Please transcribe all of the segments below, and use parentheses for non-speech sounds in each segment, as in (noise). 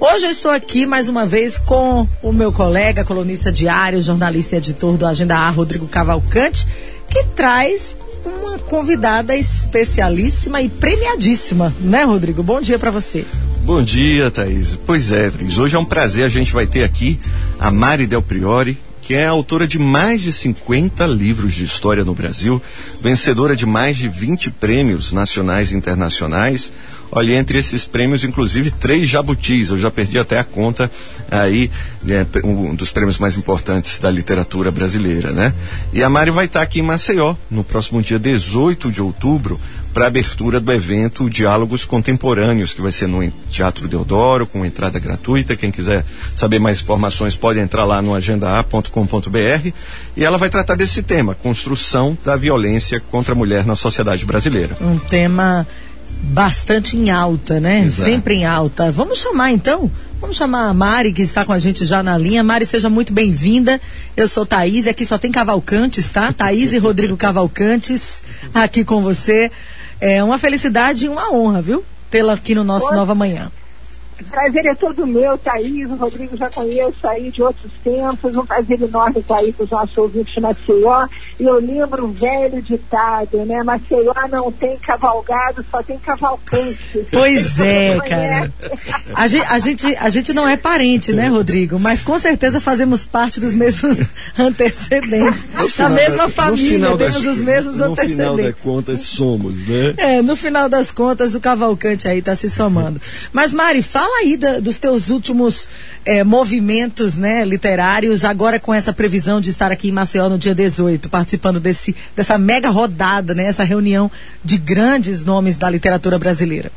Hoje eu estou aqui mais uma vez com o meu colega, colunista diário, jornalista e editor do Agenda A, Rodrigo Cavalcante, que traz uma convidada especialíssima e premiadíssima, né, Rodrigo? Bom dia para você. Bom dia, Thaís. Pois é, Thaís. Hoje é um prazer. A gente vai ter aqui a Mari Del Priori, que é autora de mais de 50 livros de história no Brasil, vencedora de mais de 20 prêmios nacionais e internacionais. Olha, entre esses prêmios, inclusive, três jabutis. Eu já perdi até a conta aí, é, um dos prêmios mais importantes da literatura brasileira, né? E a Mari vai estar aqui em Maceió, no próximo dia 18 de outubro, para a abertura do evento Diálogos Contemporâneos, que vai ser no Teatro Deodoro, com entrada gratuita. Quem quiser saber mais informações pode entrar lá no agendaa.com.br. E ela vai tratar desse tema, construção da violência contra a mulher na sociedade brasileira. Um tema bastante em alta, né? Exato. Sempre em alta. Vamos chamar então? Vamos chamar a Mari, que está com a gente já na linha. Mari, seja muito bem-vinda. Eu sou Thaís, e aqui só tem Cavalcantes, tá? Thaís e Rodrigo Cavalcantes aqui com você. É uma felicidade e uma honra, viu? Tê-la aqui no nosso Nova Manhã. Prazer é todo meu, Thaís, o Rodrigo já conheço aí de outros tempos, um prazer enorme estar aí com os nossos ouvintes de Maceió. E eu lembro um velho ditado, né? Maceió não tem cavalgado, só tem cavalcante. Pois é, cara. A gente, a, gente, a gente não é parente, né, Rodrigo? Mas com certeza fazemos parte dos mesmos (laughs) antecedentes. Da mesma família, temos das, os mesmos no antecedentes. No final das contas, somos, né? É, no final das contas, o cavalcante aí está se somando. Mas, Mari, fala Fala aí da, dos teus últimos é, movimentos né, literários, agora com essa previsão de estar aqui em Maceió no dia 18, participando desse, dessa mega rodada, né, essa reunião de grandes nomes da literatura brasileira.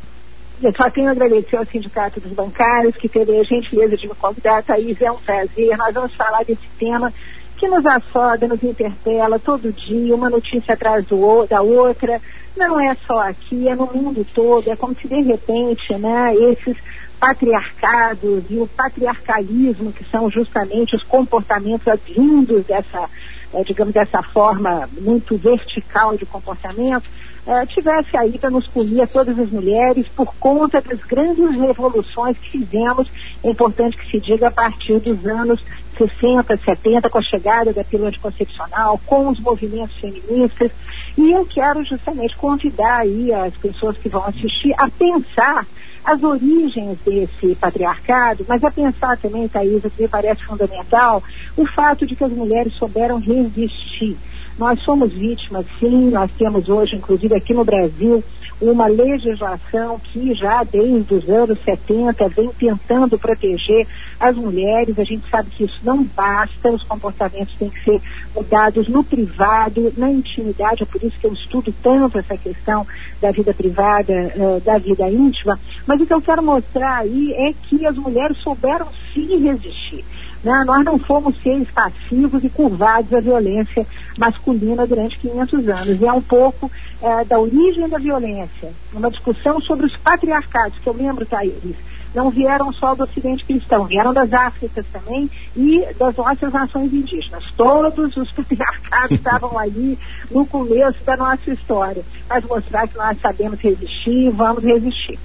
Eu só tenho a agradecer ao Sindicato dos Bancários, que teve a gentileza de me convidar, Thaís, é um prazer. Nós vamos falar desse tema que nos assoda, nos interpela todo dia, uma notícia atrás do, da outra. Não é só aqui, é no mundo todo. É como se de repente, né, esses patriarcados e o patriarcalismo, que são justamente os comportamentos advindos dessa, é, digamos, dessa forma muito vertical de comportamento, é, tivesse aí para nos punir a todas as mulheres por conta das grandes revoluções que fizemos, é importante que se diga, a partir dos anos 60, 70, com a chegada da pílula anticoncepcional, com os movimentos feministas. E eu quero justamente convidar aí as pessoas que vão assistir a pensar as origens desse patriarcado, mas a pensar também, Thaisa, que me parece fundamental, o fato de que as mulheres souberam resistir. Nós somos vítimas, sim, nós temos hoje, inclusive aqui no Brasil, uma legislação que já desde os anos 70 vem tentando proteger as mulheres. A gente sabe que isso não basta, os comportamentos têm que ser mudados no privado, na intimidade, é por isso que eu estudo tanto essa questão da vida privada, uh, da vida íntima. Mas o que eu quero mostrar aí é que as mulheres souberam sim resistir. Né? Nós não fomos seres passivos e curvados à violência masculina durante 500 anos. E é um pouco é, da origem da violência, uma discussão sobre os patriarcados, que eu lembro, Thaís, não vieram só do Ocidente cristão, vieram das Áfricas também e das nossas nações indígenas. Todos os (laughs) patriarcados estavam ali no começo da nossa história. Mas mostrar que nós sabemos resistir vamos resistir.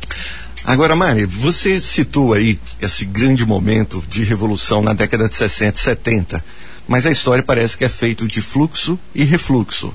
Agora, Mari, você citou aí esse grande momento de revolução na década de 60 e 70, mas a história parece que é feito de fluxo e refluxo.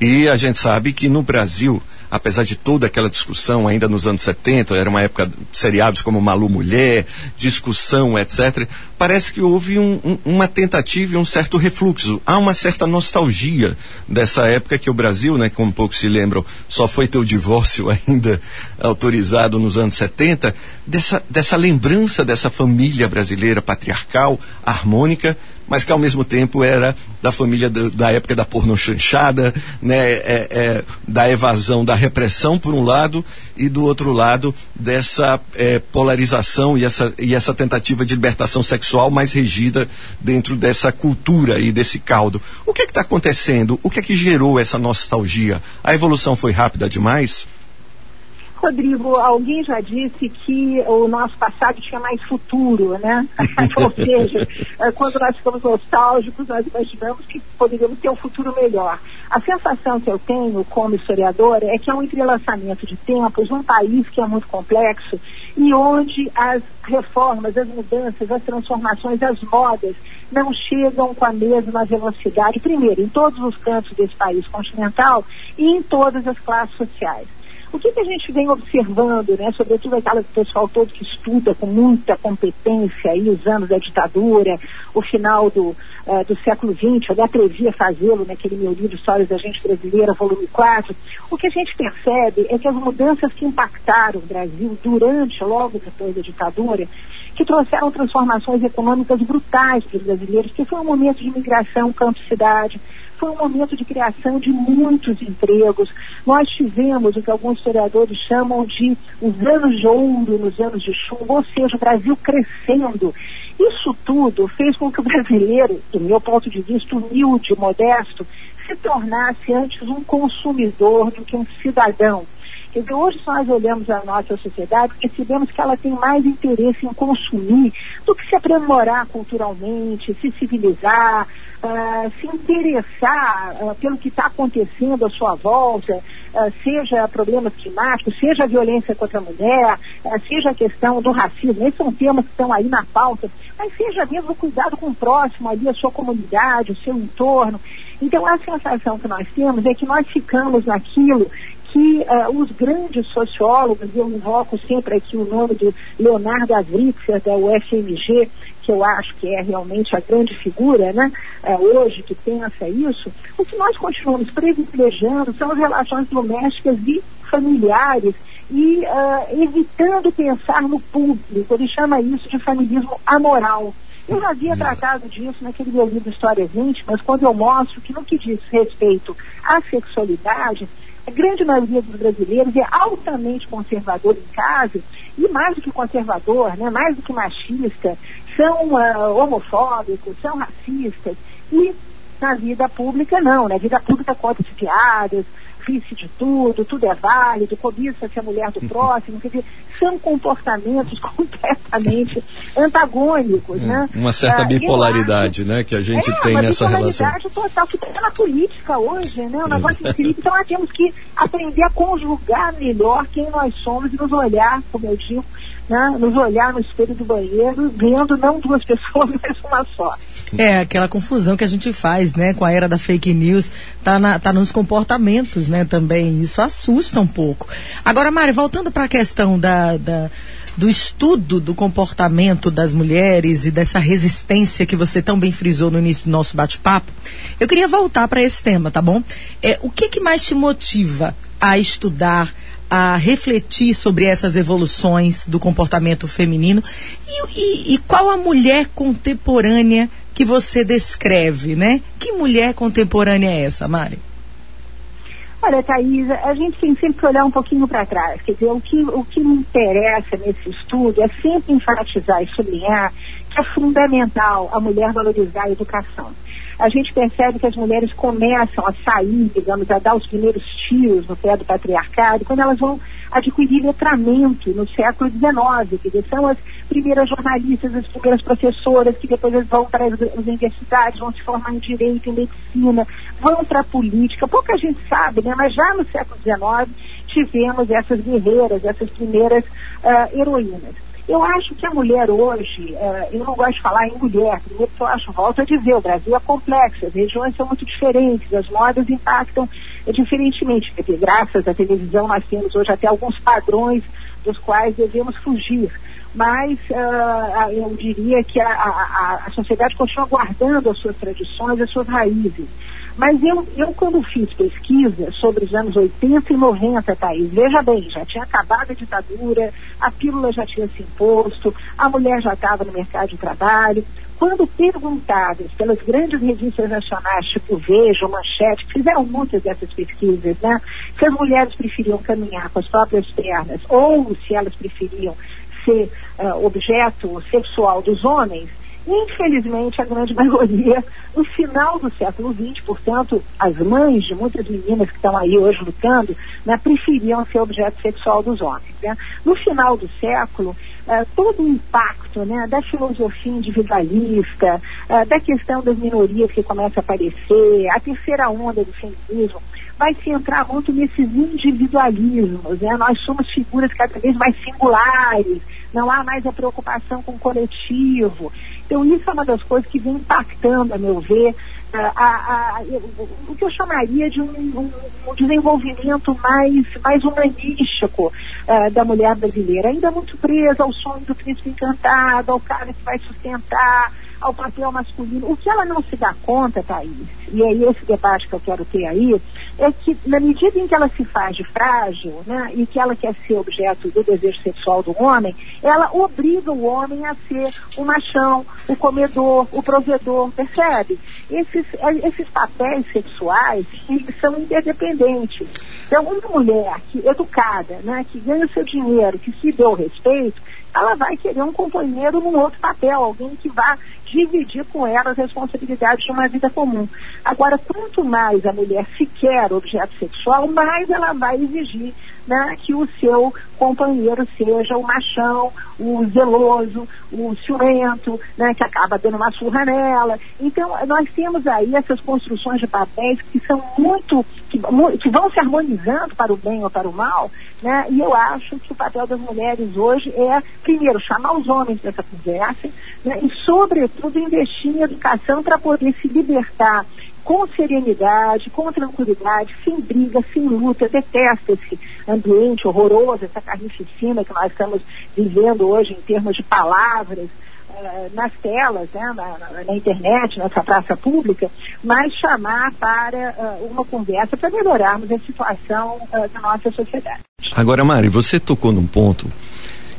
E a gente sabe que no Brasil apesar de toda aquela discussão ainda nos anos 70, era uma época seriados como Malu Mulher, discussão, etc. Parece que houve um, um, uma tentativa e um certo refluxo. Há uma certa nostalgia dessa época que o Brasil, né, como poucos se lembram, só foi ter o divórcio (laughs) ainda autorizado nos anos 70, dessa, dessa lembrança dessa família brasileira patriarcal, harmônica, mas que ao mesmo tempo era da família da, da época da pornochanchada, né, é, é, da evasão, da repressão por um lado e do outro lado dessa é, polarização e essa, e essa tentativa de libertação sexual mais regida dentro dessa cultura e desse caldo. O que é está acontecendo? O que é que gerou essa nostalgia? A evolução foi rápida demais? Rodrigo, alguém já disse que o nosso passado tinha mais futuro, né? (laughs) Ou seja, eh, quando nós ficamos nostálgicos, nós imaginamos que poderíamos ter um futuro melhor. A sensação que eu tenho como historiadora é que é um entrelaçamento de tempos num país que é muito complexo e onde as reformas, as mudanças, as transformações, as modas não chegam com a mesma velocidade, primeiro, em todos os cantos desse país continental e em todas as classes sociais. O que, que a gente vem observando, né, sobretudo aquela pessoal todo que estuda com muita competência aí os anos da ditadura, o final do, uh, do século XX, eu me atrevi a fazê-lo naquele meu livro Histórias da Gente Brasileira, volume 4, o que a gente percebe é que as mudanças que impactaram o Brasil durante, logo depois da ditadura, que trouxeram transformações econômicas brutais para os brasileiros, que foi um momento de migração campo-cidade, foi um momento de criação de muitos empregos. Nós tivemos o que alguns historiadores chamam de os anos de ouro nos anos de chumbo, ou seja, o Brasil crescendo. Isso tudo fez com que o brasileiro, do meu ponto de vista humilde, modesto, se tornasse antes um consumidor do que um cidadão. Dizer, hoje, nós olhamos a nossa sociedade, percebemos que ela tem mais interesse em consumir do que se aprimorar culturalmente, se civilizar, uh, se interessar uh, pelo que está acontecendo à sua volta, uh, seja problemas climáticos, seja a violência contra a mulher, seja a questão do racismo, esses são temas que estão aí na pauta, mas seja mesmo cuidado com o próximo, ali a sua comunidade, o seu entorno. Então a sensação que nós temos é que nós ficamos naquilo que uh, os grandes sociólogos, eu invoco sempre aqui o nome do Leonardo Avritzer, da UFMG, que eu acho que é realmente a grande figura, né, uh, hoje que pensa isso, o que nós continuamos privilegiando são as relações domésticas e familiares e uh, evitando pensar no público. Ele chama isso de familismo amoral. Eu já havia tratado disso naquele meu livro Histórias Íntimas, quando eu mostro que no que diz respeito à sexualidade, a grande maioria dos brasileiros é altamente conservador em casa, e mais do que conservador, né, mais do que machista, são uh, homofóbicos, são racistas, e na vida pública não, na vida pública conta-se piadas, ri-se de tudo, tudo é válido, cobiça-se a mulher do próximo, quer dizer, são comportamentos (laughs) completamente antagônicos, hum, né? Uma certa ah, bipolaridade, acho, né, que a gente é, tem nessa relação. Uma bipolaridade total que está na política hoje, né? Um negócio incrível. Então nós temos que aprender a conjugar melhor quem nós somos e nos olhar, como eu digo, né, nos olhar no espelho do banheiro, vendo não duas (laughs) pessoas, mas uma só. É, aquela confusão que a gente faz, né, com a era da fake news, tá, na, tá nos comportamentos, né, também. Isso assusta um pouco. Agora, Mari, voltando para a questão da, da, do estudo do comportamento das mulheres e dessa resistência que você tão bem frisou no início do nosso bate-papo, eu queria voltar para esse tema, tá bom? É, o que que mais te motiva a estudar a refletir sobre essas evoluções do comportamento feminino e, e, e, qual a mulher contemporânea que você descreve, né? Que mulher contemporânea é essa, Mari? Olha, Thaisa, a gente tem sempre que olhar um pouquinho para trás. Quer dizer, o que, o que me interessa nesse estudo é sempre enfatizar e sublinhar que é fundamental a mulher valorizar a educação a gente percebe que as mulheres começam a sair, digamos, a dar os primeiros tiros no pé do patriarcado, quando elas vão adquirir letramento no século XIX, que são as primeiras jornalistas, as primeiras professoras, que depois vão para as universidades, vão se formar em direito, em medicina, vão para a política. Pouca gente sabe, né? mas já no século XIX tivemos essas guerreiras, essas primeiras uh, heroínas. Eu acho que a mulher hoje, uh, eu não gosto de falar em mulher, primeiro que eu acho, volto a dizer, o Brasil é complexo, as regiões são muito diferentes, as modas impactam diferentemente, porque graças à televisão nós temos hoje até alguns padrões dos quais devemos fugir. Mas uh, eu diria que a, a, a sociedade continua guardando as suas tradições, as suas raízes. Mas eu, eu quando fiz pesquisa sobre os anos 80 e 90, Thaís, veja bem, já tinha acabado a ditadura, a pílula já tinha se imposto, a mulher já estava no mercado de trabalho. Quando perguntadas pelas grandes revistas nacionais, tipo Veja, Manchete, que fizeram muitas dessas pesquisas, né? Se as mulheres preferiam caminhar com as próprias pernas ou se elas preferiam ser uh, objeto sexual dos homens, Infelizmente, a grande maioria, no final do século XX, portanto, as mães de muitas meninas que estão aí hoje lutando, né, preferiam ser objeto sexual dos homens. Né? No final do século, uh, todo o impacto né, da filosofia individualista, uh, da questão das minorias que começa a aparecer, a terceira onda do feminismo, vai se entrar muito nesses individualismos. Né? Nós somos figuras cada vez mais singulares, não há mais a preocupação com o coletivo. Então, isso é uma das coisas que vem impactando, a meu ver, a, a, a, o que eu chamaria de um, um, um desenvolvimento mais, mais humanístico uh, da mulher brasileira, ainda muito presa ao sonho do príncipe encantado, ao cara que vai sustentar, ao papel masculino. O que ela não se dá conta, Thaís, e é esse debate que eu quero ter aí, é que na medida em que ela se faz de frágil, né, e que ela quer ser objeto do desejo sexual do homem, ela obriga o homem a ser o machão, o comedor, o provedor, percebe? Esses, esses papéis sexuais, são interdependentes. Então, uma mulher que, educada, né, que ganha o seu dinheiro, que se deu respeito, ela vai querer um companheiro num outro papel, alguém que vá dividir com ela as responsabilidades de uma vida comum. Agora, quanto mais a mulher se quer objeto sexual, mais ela vai exigir né, que o seu companheiro seja o machão, o zeloso, o ciumento, né, que acaba dando uma surra nela. Então, nós temos aí essas construções de papéis que são muito, que, que vão se harmonizando para o bem ou para o mal, né, e eu acho que o papel das mulheres hoje é, primeiro, chamar os homens para essa conversa, né, e, sobretudo, investir em educação para poder se libertar com serenidade, com tranquilidade, sem briga, sem luta, detesta esse ambiente horroroso, essa carnificina que nós estamos vivendo hoje em termos de palavras, uh, nas telas, né, na, na, na, internet, nessa praça pública, mas chamar para uh, uma conversa para melhorarmos a situação uh, da nossa sociedade. Agora, Mari, você tocou num ponto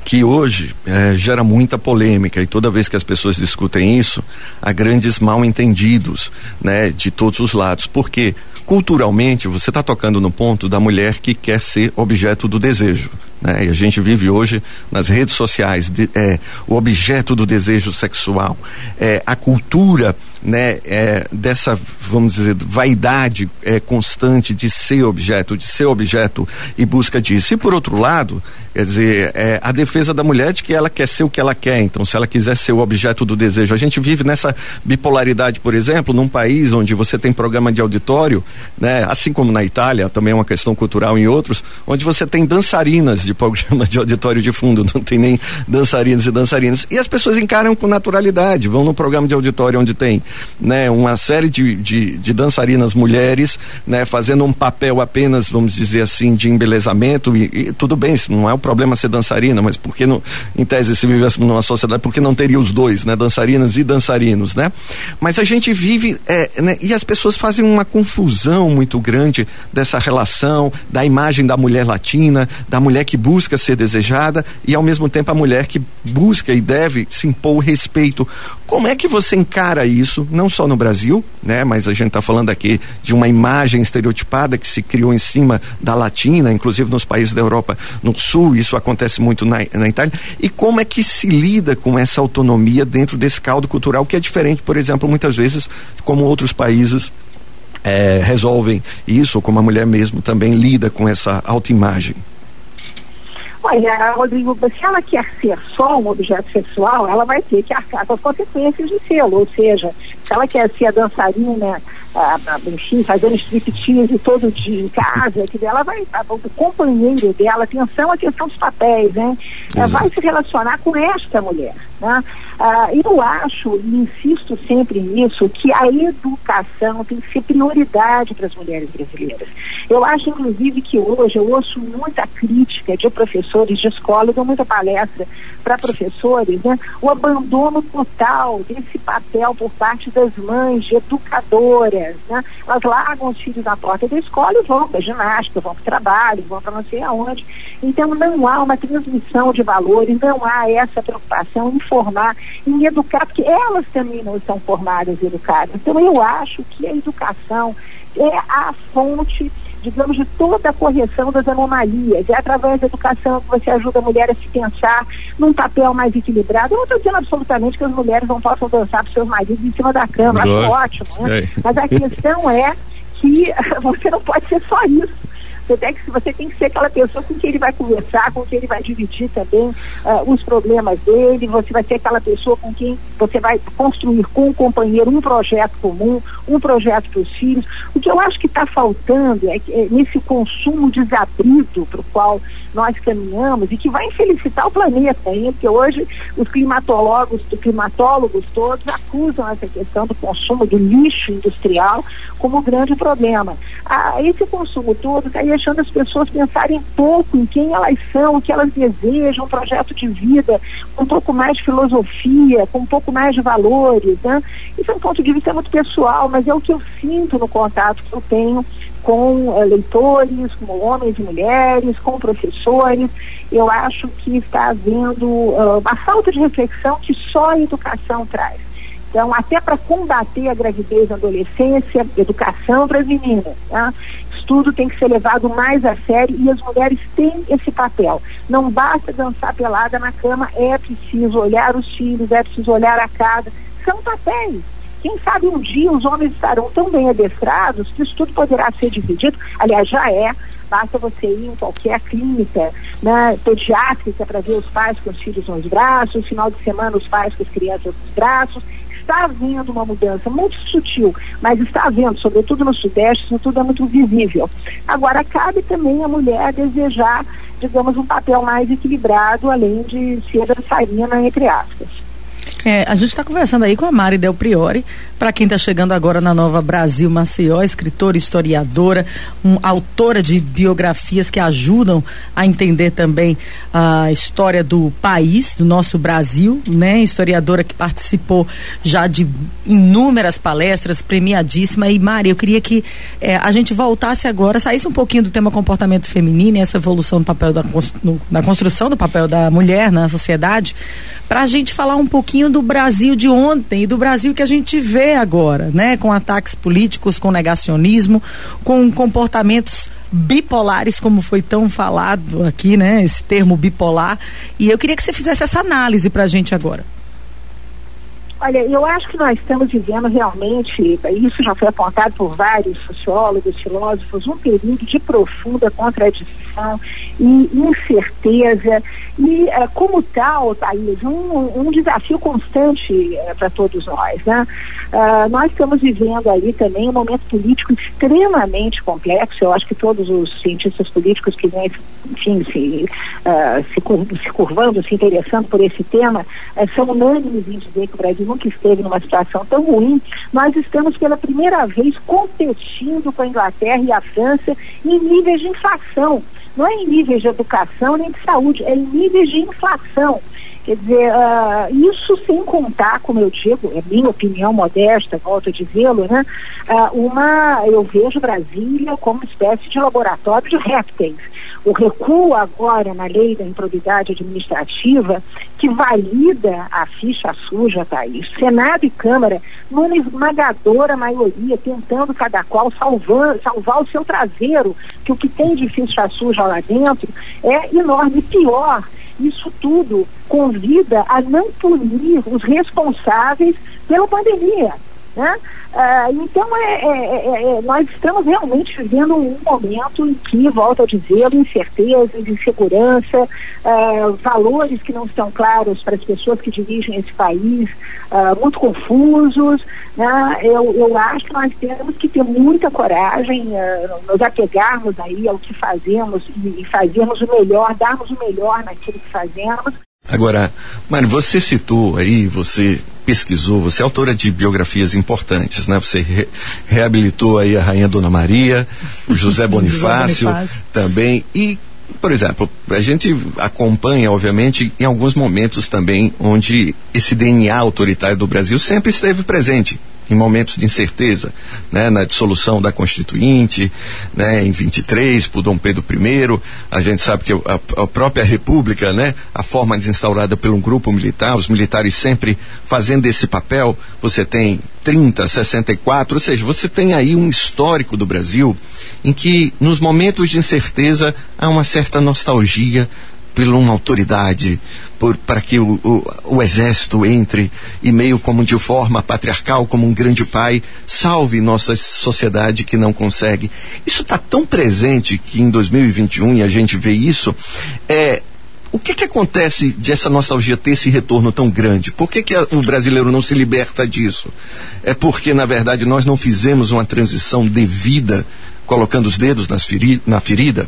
que hoje é, gera muita polêmica e toda vez que as pessoas discutem isso, há grandes mal entendidos, né, de todos os lados. Porque culturalmente você está tocando no ponto da mulher que quer ser objeto do desejo. Né? E a gente vive hoje nas redes sociais de, é, o objeto do desejo sexual, é, a cultura né, é, dessa, vamos dizer, vaidade é, constante de ser objeto, de ser objeto e busca disso. E por outro lado, quer dizer, é, a defesa da mulher de que ela quer ser o que ela quer. Então, se ela quiser ser o objeto do desejo, a gente vive nessa bipolaridade, por exemplo, num país onde você tem programa de auditório, né, assim como na Itália, também é uma questão cultural em outros, onde você tem dançarinas de programa (laughs) de auditório de fundo, não tem nem dançarinos e dançarinos. E as pessoas encaram com naturalidade, vão no programa de auditório onde tem né, uma série de, de, de dançarinas mulheres, né, fazendo um papel apenas, vamos dizer assim, de embelezamento. E, e tudo bem, não é o problema ser dançarina, mas porque no, em tese se vivesse numa sociedade, porque não teria os dois, né, dançarinas e dançarinos, né? Mas a gente vive, é, né, e as pessoas fazem uma confusão muito grande dessa relação da imagem da mulher latina, da mulher que busca ser desejada e ao mesmo tempo a mulher que busca e deve se impor o respeito. Como é que você encara isso, não só no Brasil, né, mas a gente está falando aqui de uma imagem estereotipada que se criou em cima da latina, inclusive nos países da Europa no sul, isso acontece muito na, na Itália. E como é que se lida com essa autonomia dentro desse caldo cultural que é diferente, por exemplo, muitas vezes, como outros países é, resolvem isso, como a mulher mesmo também lida com essa autoimagem? Olha, Rodrigo, se ela quer ser só um objeto sexual, ela vai ter que arcar com as consequências de ser, ou seja, se ela quer ser a dançarina, a, a, enfim, fazendo striptease todo dia em casa, que ela vai, o companheiro dela, atenção à questão dos papéis, né? Ela vai se relacionar com esta mulher. Né? Ah, eu acho, e insisto sempre nisso, que a educação tem que ser prioridade para as mulheres brasileiras. Eu acho, inclusive, que hoje eu ouço muita crítica de professores de escola, eu dou muita palestra para professores, né? o abandono total desse papel por parte das mães, de educadoras. Né? Elas largam os filhos na porta da escola e vão para ginástica, vão para o trabalho, vão para não sei aonde. Então não há uma transmissão de valores, não há essa preocupação formar, em educar, porque elas também não estão formadas e educadas. Então eu acho que a educação é a fonte digamos, de toda a correção das anomalias. É através da educação que você ajuda a mulher a se pensar num papel mais equilibrado. Eu não estou dizendo absolutamente que as mulheres não possam dançar para seus maridos em cima da cama, acho ótimo, né? Mas a questão é que (laughs) você não pode ser só isso. Tem, que, você tem que ser aquela pessoa com quem ele vai conversar, com quem ele vai dividir também uh, os problemas dele, você vai ser aquela pessoa com quem você vai construir com o companheiro um projeto comum, um projeto para os filhos. O que eu acho que está faltando é, é nesse consumo desabrido para o qual nós caminhamos e que vai infelicitar o planeta, hein? porque hoje os climatólogos, os climatólogos todos acusam essa questão do consumo do lixo industrial como grande problema. Ah, esse consumo todo está deixando as pessoas pensarem pouco em quem elas são, o que elas desejam, um projeto de vida, com um pouco mais de filosofia, com um pouco mais de valores. Né? Isso é um ponto de vista muito pessoal, mas é o que eu sinto no contato que eu tenho com uh, leitores, com homens e mulheres, com professores. Eu acho que está havendo uh, uma falta de reflexão que só a educação traz. Então, até para combater a gravidez na adolescência, educação para as meninas. Tá? Estudo tem que ser levado mais a sério e as mulheres têm esse papel. Não basta dançar pelada na cama, é preciso olhar os filhos, é preciso olhar a casa. São papéis. Quem sabe um dia os homens estarão tão bem adestrados que isso tudo poderá ser dividido. Aliás, já é. Basta você ir em qualquer clínica né, pediátrica para ver os pais com os filhos nos braços, final de semana os pais com as crianças nos braços está havendo uma mudança muito sutil, mas está havendo, sobretudo no Sudeste, isso tudo é muito visível. Agora, cabe também a mulher desejar, digamos, um papel mais equilibrado, além de ser dançarina, entre aspas. É, a gente está conversando aí com a Mari Del Priori, para quem está chegando agora na Nova Brasil Maceió, escritora, historiadora, um, autora de biografias que ajudam a entender também a história do país, do nosso Brasil, né? Historiadora que participou já de inúmeras palestras, premiadíssima. E Mari, eu queria que é, a gente voltasse agora, saísse um pouquinho do tema comportamento feminino e essa evolução do papel da, no, na construção do papel da mulher na sociedade, para a gente falar um pouquinho do Brasil de ontem e do Brasil que a gente vê agora, né? Com ataques políticos, com negacionismo, com comportamentos bipolares, como foi tão falado aqui, né? Esse termo bipolar. E eu queria que você fizesse essa análise para a gente agora. Olha, eu acho que nós estamos vivendo realmente, isso já foi apontado por vários sociólogos, filósofos, um período de profunda contradição e incerteza e, uh, como tal, Thaís, um, um desafio constante uh, para todos nós. Né? Uh, nós estamos vivendo aí também um momento político extremamente complexo. Eu acho que todos os cientistas políticos que vêm, enfim, se, se, se, curvando, se interessando por esse tema, são unânimes em dizer que o Brasil nunca esteve numa situação tão ruim. Nós estamos pela primeira vez competindo com a Inglaterra e a França em níveis de inflação não é em níveis de educação nem de saúde, é em níveis de inflação. Quer dizer, uh, isso sem contar, como eu digo, é minha opinião modesta, volto a dizê-lo, né? Uh, uma, eu vejo Brasília como espécie de laboratório de répteis. O recuo agora na lei da improbidade administrativa, que valida a ficha suja, Thaís. Senado e Câmara, numa esmagadora maioria, tentando cada qual salvar, salvar o seu traseiro, que o que tem de ficha suja lá dentro é enorme. Pior, isso tudo convida a não punir os responsáveis pela pandemia. Né? Ah, então, é, é, é, é, nós estamos realmente vivendo um momento em que, volto a dizer, incertezas, insegurança, ah, valores que não estão claros para as pessoas que dirigem esse país, ah, muito confusos. Né? Eu, eu acho que nós temos que ter muita coragem, nos apegarmos aí ao que fazemos e, e fazermmos o melhor, darmos o melhor naquilo que fazemos. Agora, Mário, você citou aí, você pesquisou, você é autora de biografias importantes, né? Você re, reabilitou aí a Rainha Dona Maria, o José (laughs) Bonifácio, Bonifácio também e por exemplo, a gente acompanha, obviamente, em alguns momentos também onde esse DNA autoritário do Brasil sempre esteve presente. Em momentos de incerteza, né, na dissolução da Constituinte, né, em 23, por Dom Pedro I, a gente sabe que a, a própria República, né, a forma desinstaurada por um grupo militar, os militares sempre fazendo esse papel, você tem 30, 64, ou seja, você tem aí um histórico do Brasil em que nos momentos de incerteza há uma certa nostalgia por uma autoridade, para que o, o, o, exército entre e meio como de forma patriarcal, como um grande pai, salve nossa sociedade que não consegue. Isso está tão presente que em 2021, e a gente vê isso, é, o que, que acontece de essa nostalgia ter esse retorno tão grande? Por que, que a, o brasileiro não se liberta disso? É porque, na verdade, nós não fizemos uma transição devida, colocando os dedos feri na ferida?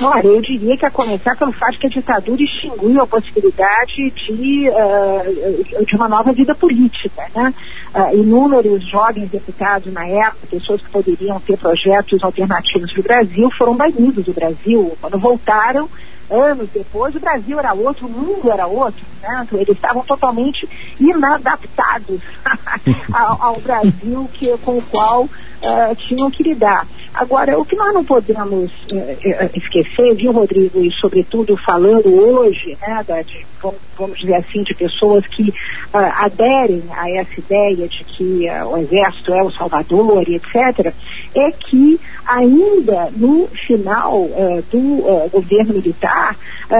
Olha, eu diria que a começar pelo fato que a ditadura extinguiu a possibilidade de, uh, de uma nova vida política. Né? Uh, inúmeros jovens deputados na época, pessoas que poderiam ter projetos alternativos para o Brasil, foram banidos do Brasil. Quando voltaram, anos depois, o Brasil era outro, o mundo era outro. Né? Eles estavam totalmente inadaptados (laughs) ao, ao, Brasil que, com o qual uh, tinham que lidar. Agora, o que nós não podemos uh, esquecer, viu, Rodrigo, e sobretudo falando hoje, né, de, vamos dizer assim, de pessoas que uh, aderem a essa ideia de que uh, o Exército é o Salvador e etc., é que ainda no final do governo militar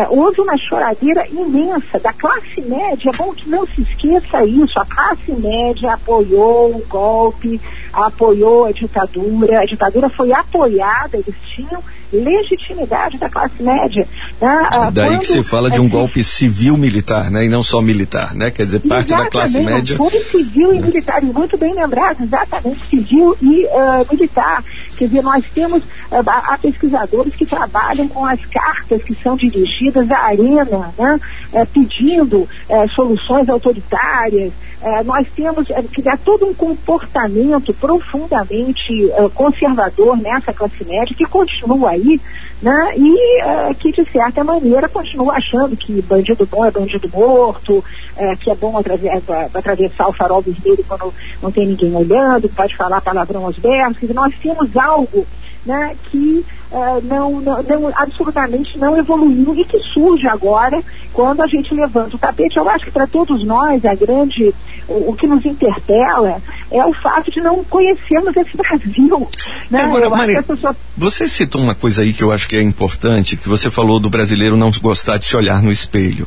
houve uma choradeira imensa da classe média. É bom que não se esqueça isso. A classe média apoiou o golpe, apoiou a ditadura. A ditadura foi apoiada, eles tinham legitimidade da classe média. Né? Ah, Daí Quando, que se fala de um golpe civil-militar, né? E não só militar, né? Quer dizer, parte da classe média. Golpe civil e militar, e muito bem lembrado, exatamente, civil e uh, militar. Quer dizer, nós temos, uh, há pesquisadores que trabalham com as cartas que são dirigidas à arena, né? Uh, pedindo soluções autoritárias, é, nós temos é, que dar todo um comportamento profundamente é, conservador nessa classe média que continua aí, né? E é, que de certa maneira continua achando que bandido bom é bandido morto, é, que é bom atravessar, atravessar o farol vermelho quando não tem ninguém olhando, pode falar palavrão aos berços. Nós temos algo né, que uh, não, não, não, absolutamente não evoluiu e que surge agora quando a gente levanta o tapete. Eu acho que para todos nós a grande, o, o, que nos interpela é o fato de não conhecermos esse (laughs) Brasil. Né? Agora, Maria, pessoa... você citou uma coisa aí que eu acho que é importante, que você falou do brasileiro não gostar de se olhar no espelho.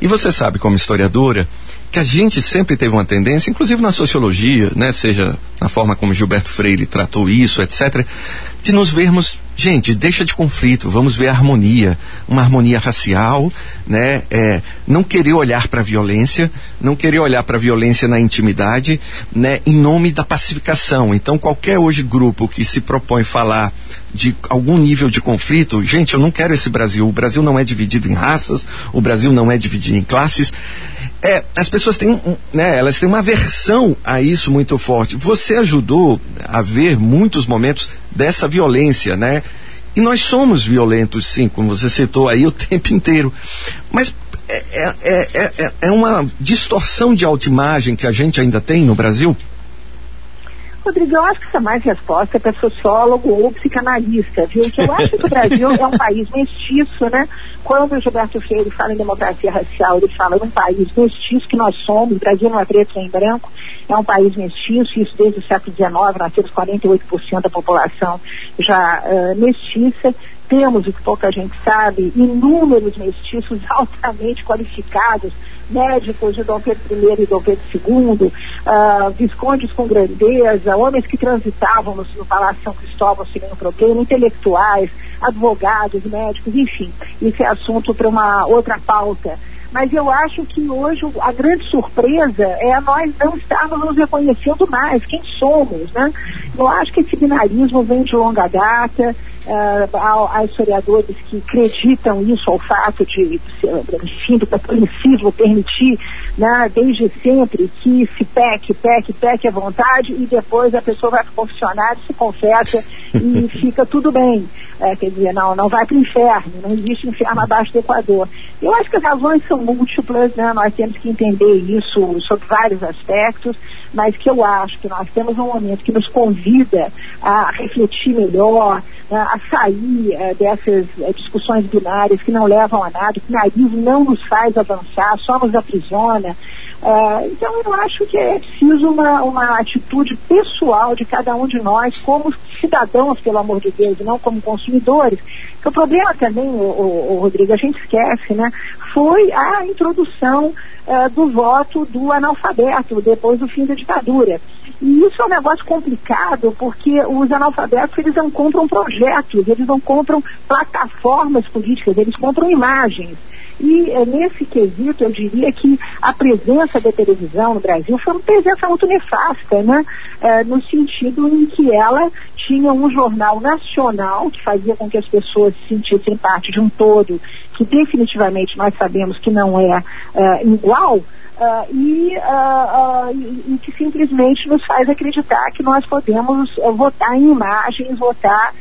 E você sabe, como historiadora, que a gente sempre teve uma tendência, inclusive na sociologia, né, seja na forma como Gilberto Freire tratou isso, etc., de nos vermos, gente, deixa de conflito, vamos ver a harmonia, uma harmonia racial, né, é, não querer olhar para a violência, não querer olhar para a violência na intimidade, né, em nome da pacificação. Então, qualquer hoje grupo que se propõe falar de algum nível de conflito, gente, eu não quero esse Brasil. O Brasil não é dividido em raças, o Brasil não é dividido em classes é, as pessoas têm, né, elas têm uma aversão a isso muito forte. Você ajudou a ver muitos momentos dessa violência, né? E nós somos violentos, sim, como você citou aí o (laughs) tempo inteiro. Mas é, é, é, é uma distorção de autoimagem que a gente ainda tem no Brasil? Rodrigo, eu acho que essa mais resposta é para sociólogo ou psicanalista, viu? Que eu acho que o Brasil é um país mestiço, né? Quando o Gilberto Freire fala em democracia racial, ele fala num país mestiço que nós somos, o Brasil não é preto nem branco, é um país mestiço, isso desde o século XIX, nós temos 48% da população já uh, mestiça, temos, o que pouca gente sabe, inúmeros mestiços (laughs) altamente qualificados, médicos de Dom Pedro I e Dom Pedro II, uh, viscondes com grandeza, homens que transitavam no, no Palácio São Cristóvão sem nenhum problema, intelectuais, advogados, médicos, enfim. Isso é assunto para uma outra pauta. Mas eu acho que hoje a grande surpresa é nós não estarmos nos reconhecendo mais quem somos, né? Eu acho que esse binarismo vem de longa data, Uh, há, há, historiadores que acreditam isso ao fato de, enfim, do catolicismo permitir, né, desde sempre, que se peque, peque, peque à vontade e depois a pessoa vai para o confessionário, se confessa e (laughs) fica tudo bem. É, quer dizer, não, não vai para o inferno, não existe inferno abaixo do Equador. Eu acho que as razões são múltiplas, né? nós temos que entender isso sob vários aspectos mas que eu acho que nós temos um momento que nos convida a refletir melhor, né, a sair uh, dessas uh, discussões binárias que não levam a nada, que o nariz não nos faz avançar, só nos aprisiona. Uh, então eu acho que é preciso uma, uma atitude pessoal de cada um de nós, como cidadãos, pelo amor de Deus, e não como consumidores. O problema também, o, o, o Rodrigo, a gente esquece, né? Foi a introdução uh, do voto do analfabeto depois do fim da ditadura. E isso é um negócio complicado, porque os analfabetos eles não compram projetos, eles não compram plataformas políticas, eles compram imagens. E é, nesse quesito, eu diria que a presença da televisão no Brasil foi uma presença muito nefasta, né? É, no sentido em que ela tinha um jornal nacional que fazia com que as pessoas se sentissem parte de um todo, que definitivamente nós sabemos que não é, é igual, Uh, e, uh, uh, e, que simplesmente nos faz acreditar que nós podemos votar em imagens, votar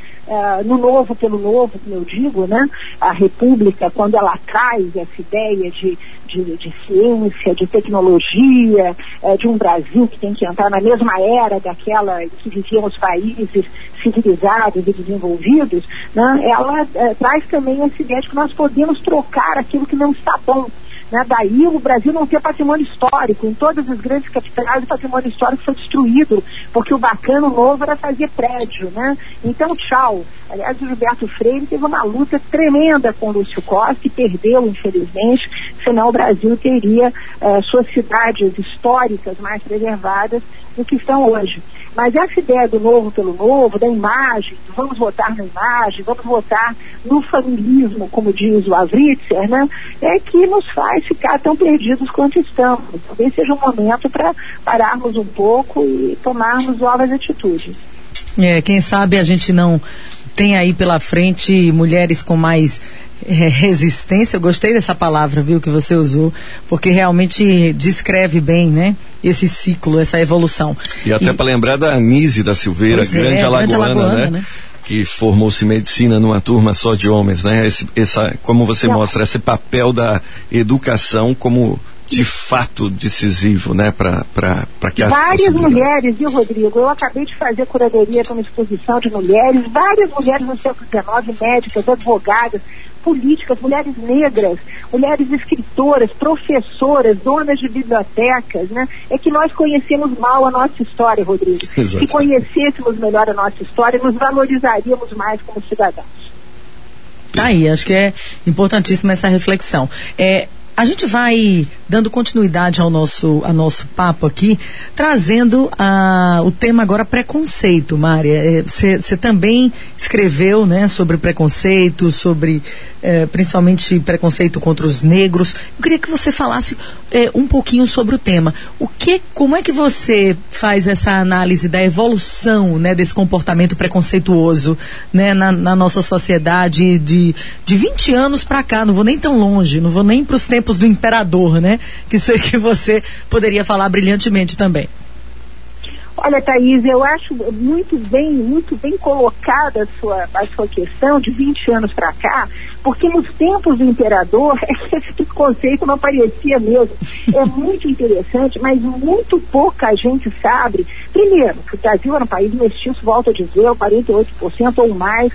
no novo pelo novo, como eu digo, né? A República, quando ela traz essa ideia de, de, de ciência, de tecnologia, de um Brasil que tem que entrar na mesma era daquela que viviam os países civilizados e desenvolvidos, né? ela traz também essa ideia de que nós podemos trocar aquilo que não está bom né? Daí o Brasil não ter patrimônio histórico. Em todas as grandes capitais o patrimônio histórico foi destruído, porque o bacano novo era fazer prédio. Né? Então, tchau. Aliás, o Gilberto Freire teve uma luta tremenda com o Lúcio Costa, perdeu, infelizmente, senão o Brasil teria uh, suas cidades históricas mais preservadas do que estão hoje. Mas essa ideia do novo pelo novo, da imagem, vamos votar na imagem, vamos votar no familismo, como diz o Avritzer, né, é que nos faz ficar tão perdidos quanto estamos. Talvez seja um momento para pararmos um pouco e tomarmos novas atitudes. É, quem sabe a gente não tem aí pela frente mulheres com mais é, resistência, eu gostei dessa palavra, viu, que você usou, porque realmente descreve bem, né, esse ciclo, essa evolução. E até para lembrar da Anise da Silveira, grande, é, alagoana, grande alagoana, né? né? que formou-se medicina numa turma só de homens, né? Esse, essa, como você mostra, esse papel da educação como de fato decisivo, né, para que as Várias mulheres, viu, Rodrigo? Eu acabei de fazer curadoria para uma exposição de mulheres, várias mulheres no século XIX, médicas, advogadas, políticas, mulheres negras, mulheres escritoras, professoras, donas de bibliotecas, né? É que nós conhecemos mal a nossa história, Rodrigo. (laughs) Exato. Se conhecêssemos melhor a nossa história, nos valorizaríamos mais como cidadãos. Tá aí, acho que é importantíssima essa reflexão. É, a gente vai dando continuidade ao nosso, ao nosso papo aqui, trazendo a, o tema agora preconceito, Mária. Você é, também escreveu né, sobre preconceito, sobre é, principalmente preconceito contra os negros. Eu queria que você falasse é, um pouquinho sobre o tema. O que, como é que você faz essa análise da evolução né, desse comportamento preconceituoso né, na, na nossa sociedade de, de 20 anos para cá? Não vou nem tão longe, não vou nem para os tempos do imperador, né? Que sei que você poderia falar brilhantemente também. Olha, Thaís, eu acho muito bem, muito bem colocada a sua, a sua questão de 20 anos para cá, porque nos tempos do imperador (laughs) esse conceito não aparecia mesmo. É muito interessante, mas muito pouca gente sabe. Primeiro, que o Brasil era um país mestiço, volto a dizer, 48% ou mais,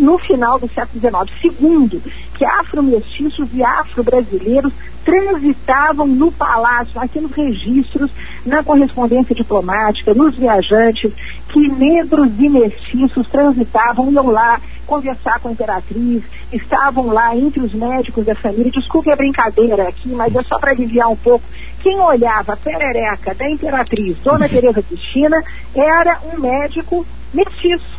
no final do século XIX. Segundo, que afro-mestiços e afro-brasileiros transitavam no palácio. Nós temos registros na correspondência diplomática, nos viajantes, que negros e mestiços transitavam, iam lá conversar com a imperatriz, estavam lá entre os médicos da família. Desculpe a brincadeira aqui, mas é só para aliviar um pouco. Quem olhava a perereca da imperatriz, Dona Teresa Cristina, era um médico mestiço,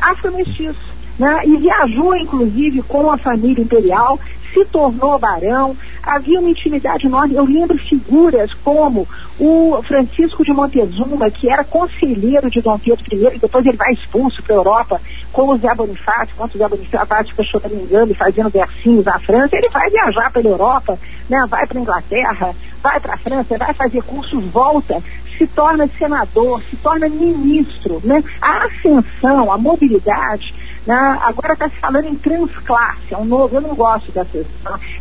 afro-mestiço né? e viajou inclusive com a família imperial, se tornou barão, havia uma intimidade enorme. Eu lembro figuras como o Francisco de Montezuma, que era conselheiro de Dom Pedro I, e depois ele vai expulso para a Europa com o Zé Bonifácio, quando o Zé Bonifácio ficou choramingando e fazendo versinhos na França, ele vai viajar pela Europa, né? vai para a Inglaterra, vai para a França, vai fazer cursos, volta, se torna senador, se torna ministro. Né? A ascensão, a mobilidade né? Agora está se falando em transclasse, é um novo, eu não gosto dessas,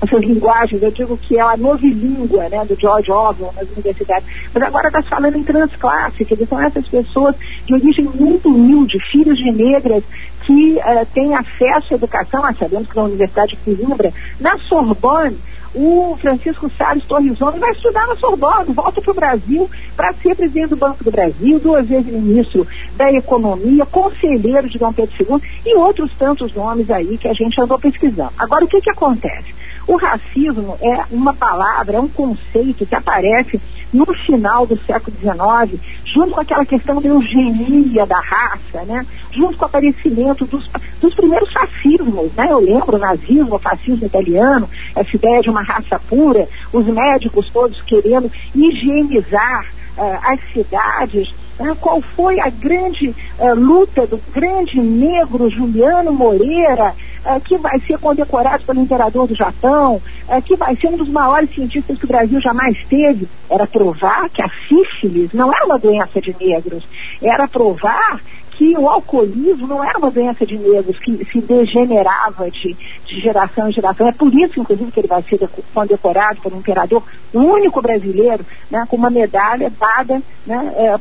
essas linguagens, eu digo que é a novilíngua né, do George Orwell nas universidades, mas agora está se falando em transclasse, dizer, são essas pessoas de origem muito humilde, filhos de negras, que uh, têm acesso à educação, nós sabemos que na Universidade de Coimbra, na Sorbonne, o Francisco Salles Torrizoni vai estudar na Sorbonne, volta para o Brasil para ser presidente do Banco do Brasil, duas vezes ministro da Economia, conselheiro de Dom Pedro II e outros tantos nomes aí que a gente andou pesquisando. Agora, o que, que acontece? O racismo é uma palavra, é um conceito que aparece no final do século XIX, junto com aquela questão da eugenia da raça, né? junto com o aparecimento dos, dos primeiros fascismos, né? eu lembro o nazismo, o fascismo italiano, essa ideia de uma raça pura, os médicos todos querendo higienizar uh, as cidades né? qual foi a grande uh, luta do grande negro Juliano Moreira, uh, que vai ser condecorado pelo imperador do Japão, uh, que vai ser um dos maiores cientistas que o Brasil jamais teve, era provar que a sífilis não era uma doença de negros, era provar que o alcoolismo não era uma doença de negros que se degenerava de, de geração em geração. É por isso, inclusive, que ele vai ser condecorado pelo imperador, o único brasileiro, né, com uma medalha dada né, é,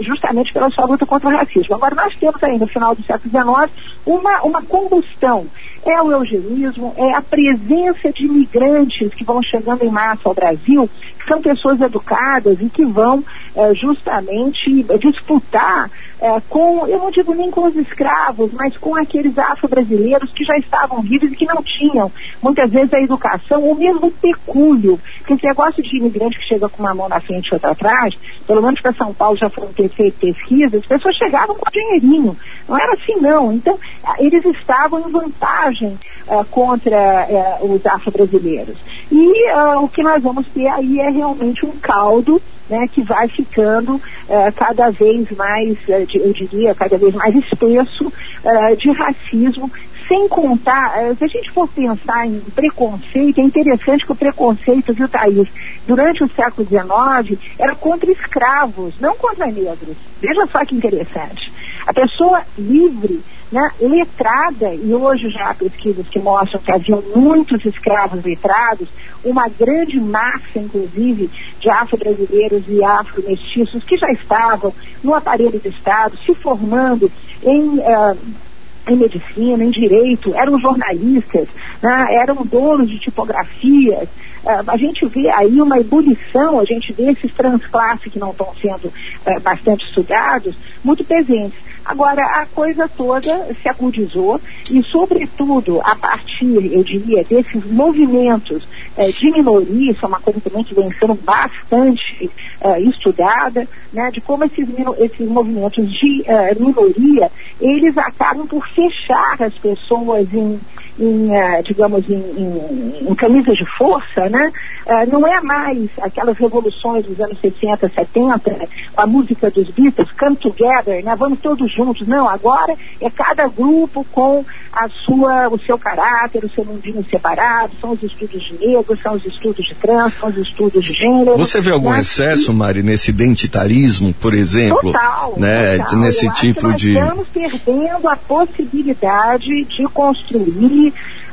justamente pela sua luta contra o racismo. Agora, nós temos aí, no final do século XIX, uma, uma combustão. É o eugenismo, é a presença de imigrantes que vão chegando em massa ao Brasil, que são pessoas educadas e que vão é, justamente disputar é, com, eu não digo nem com os escravos, mas com aqueles afro-brasileiros que já estavam vivos e que não tinham, muitas vezes, a educação, ou mesmo pecúlio. Porque esse negócio de imigrante que chega com uma mão na frente e outra atrás, pelo menos para São Paulo já foram feito pesquisas, as pessoas chegavam com dinheirinho. Não era assim, não. Então, eles estavam em vantagem uh, contra uh, os afro-brasileiros. E uh, o que nós vamos ter aí é realmente um caldo né, que vai ficando cada vez mais, eu diria, cada vez mais espesso de racismo, sem contar, se a gente for pensar em preconceito, é interessante que o preconceito, viu, Thaís, durante o século XIX era contra escravos, não contra negros. Veja só que interessante. A pessoa livre né, letrada, e hoje já há pesquisas que mostram que haviam muitos escravos letrados, uma grande massa, inclusive, de afro-brasileiros e afro-mestiços que já estavam no aparelho do Estado, se formando em. Uh, em medicina, em direito, eram jornalistas, né, eram donos de tipografias. Uh, a gente vê aí uma ebulição, a gente vê esses transclasses que não estão sendo uh, bastante estudados, muito presentes. Agora, a coisa toda se agudizou e, sobretudo, a partir, eu diria, desses movimentos eh, de minoria, isso é uma coisa também que vem sendo bastante eh, estudada, né, de como esses, esses movimentos de eh, minoria, eles acabam por fechar as pessoas em em, uh, digamos, em, em, em camisas de força, né? Uh, não é mais aquelas revoluções dos anos 60, 70, a música dos Beatles, Come Together, né? Vamos todos juntos. Não, agora é cada grupo com a sua, o seu caráter, o seu mundinho separado, são os estudos de negros, são os estudos de trans, são os estudos de gênero. Você vê algum né? excesso, Mari, nesse identitarismo, por exemplo? Total, né? Total. Nesse Eu tipo de. Estamos perdendo a possibilidade de construir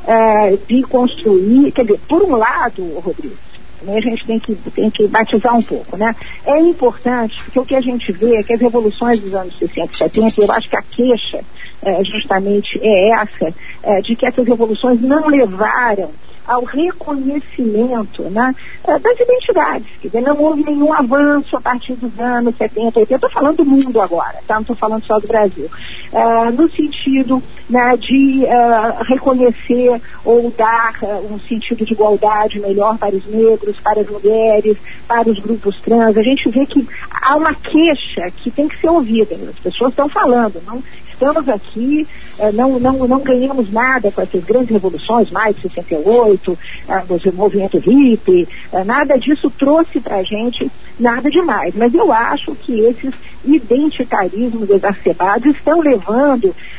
é, de construir, quer dizer, por um lado, Rodrigo, né, a gente tem que, tem que batizar um pouco, né? É importante, porque o que a gente vê é que as revoluções dos anos 60 e 70, eu acho que a queixa é, justamente é essa, é, de que essas revoluções não levaram ao reconhecimento né, eh, das identidades. Quer dizer, não houve nenhum avanço a partir dos anos 70, 80. Estou falando do mundo agora, tá? não estou falando só do Brasil. Uh, no sentido né, de uh, reconhecer ou dar uh, um sentido de igualdade melhor para os negros, para as mulheres, para os grupos trans. A gente vê que há uma queixa que tem que ser ouvida. As pessoas estão falando, não estamos aqui, não, não, não ganhamos nada com essas grandes revoluções, mais de 68, eh, o movimento hippie, nada disso trouxe para a gente nada demais. Mas eu acho que esses identitarismos exacerbados estão levando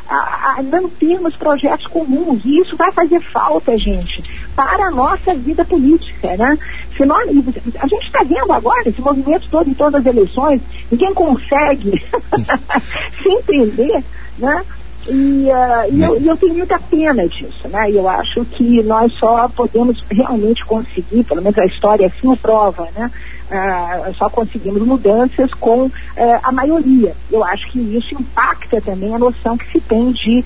a, a não termos projetos comuns. E isso vai fazer falta, gente, para a nossa vida política, né? Se nós, a gente está vendo agora esse movimento todo em todas as eleições, ninguém consegue (laughs) se entender né? E, uh, e, eu, e, eu, tenho muita pena disso, né? Eu acho que nós só podemos realmente conseguir, pelo menos a história assim o prova, né? Uh, só conseguimos mudanças com uh, a maioria. Eu acho que isso impacta também a noção que se tem de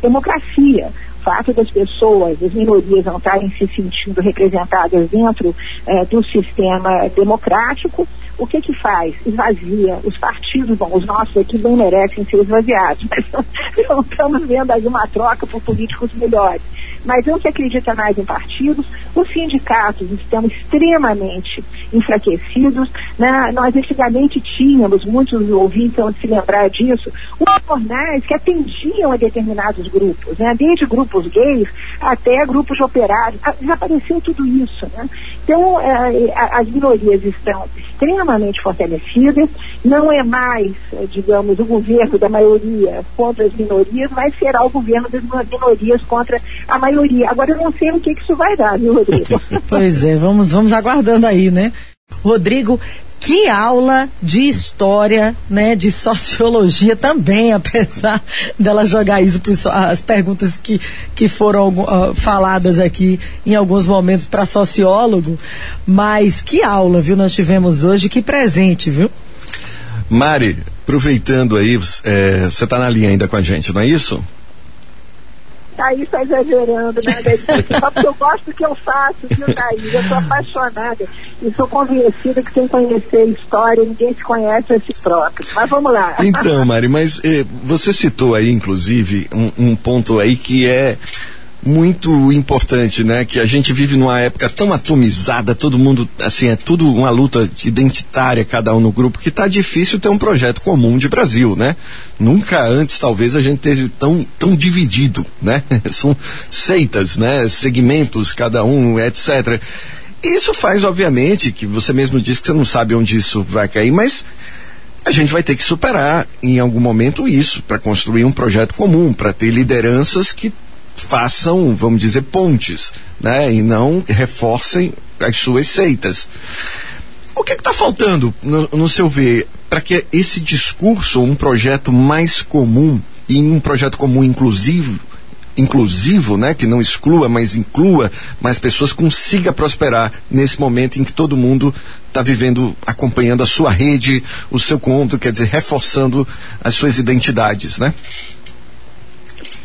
democracia fato das pessoas, das minorias não estarem se sentindo representadas dentro do sistema democrático, o que que faz? Esvazia. Os partidos, bom, os nossos aqui bem merecem ser esvaziados, (laughs) mas não estamos vendo aí uma troca por políticos melhores mas não se acredita mais em partidos. Os sindicatos estão extremamente enfraquecidos. Né? Nós antigamente tínhamos, muitos ouvintes vão se lembrar disso, os jornais que atendiam a determinados grupos, né? desde grupos gays até grupos operários. Ah, desapareceu tudo isso. Né? Então, eh, as minorias estão extremamente fortalecidas, não é mais, eh, digamos, o governo da maioria contra as minorias, mas será o governo das minorias contra a maioria maioria. Agora eu não sei o que, que isso vai dar, viu, Rodrigo? (laughs) pois é, vamos, vamos aguardando aí, né? Rodrigo, que aula de história, né, de sociologia também, (laughs) apesar dela jogar isso as perguntas que, que foram uh, faladas aqui em alguns momentos para sociólogo, mas que aula, viu, nós tivemos hoje, que presente, viu? Mari, aproveitando aí, é, você está na linha ainda com a gente, não é isso? Thaís está exagerando, né? Só porque eu gosto do que eu faço, viu, Thaís? Eu sou apaixonada e sou convencida que quem conhecer história, ninguém se conhece a si próprio. Mas vamos lá. Então, Mari, mas eh, você citou aí, inclusive, um, um ponto aí que é muito importante, né? Que a gente vive numa época tão atomizada, todo mundo, assim, é tudo uma luta identitária, cada um no grupo, que tá difícil ter um projeto comum de Brasil, né? Nunca antes, talvez, a gente teve tão, tão dividido, né? (laughs) São seitas, né? Segmentos, cada um, etc. Isso faz, obviamente, que você mesmo disse que você não sabe onde isso vai cair, mas a gente vai ter que superar em algum momento isso para construir um projeto comum, para ter lideranças que façam, vamos dizer, pontes, né? E não reforcem as suas seitas. O que é está faltando, no, no seu ver, para que esse discurso, um projeto mais comum e um projeto comum inclusivo, inclusivo, né, que não exclua, mas inclua mais pessoas, consiga prosperar nesse momento em que todo mundo está vivendo, acompanhando a sua rede, o seu conto, quer dizer, reforçando as suas identidades, né?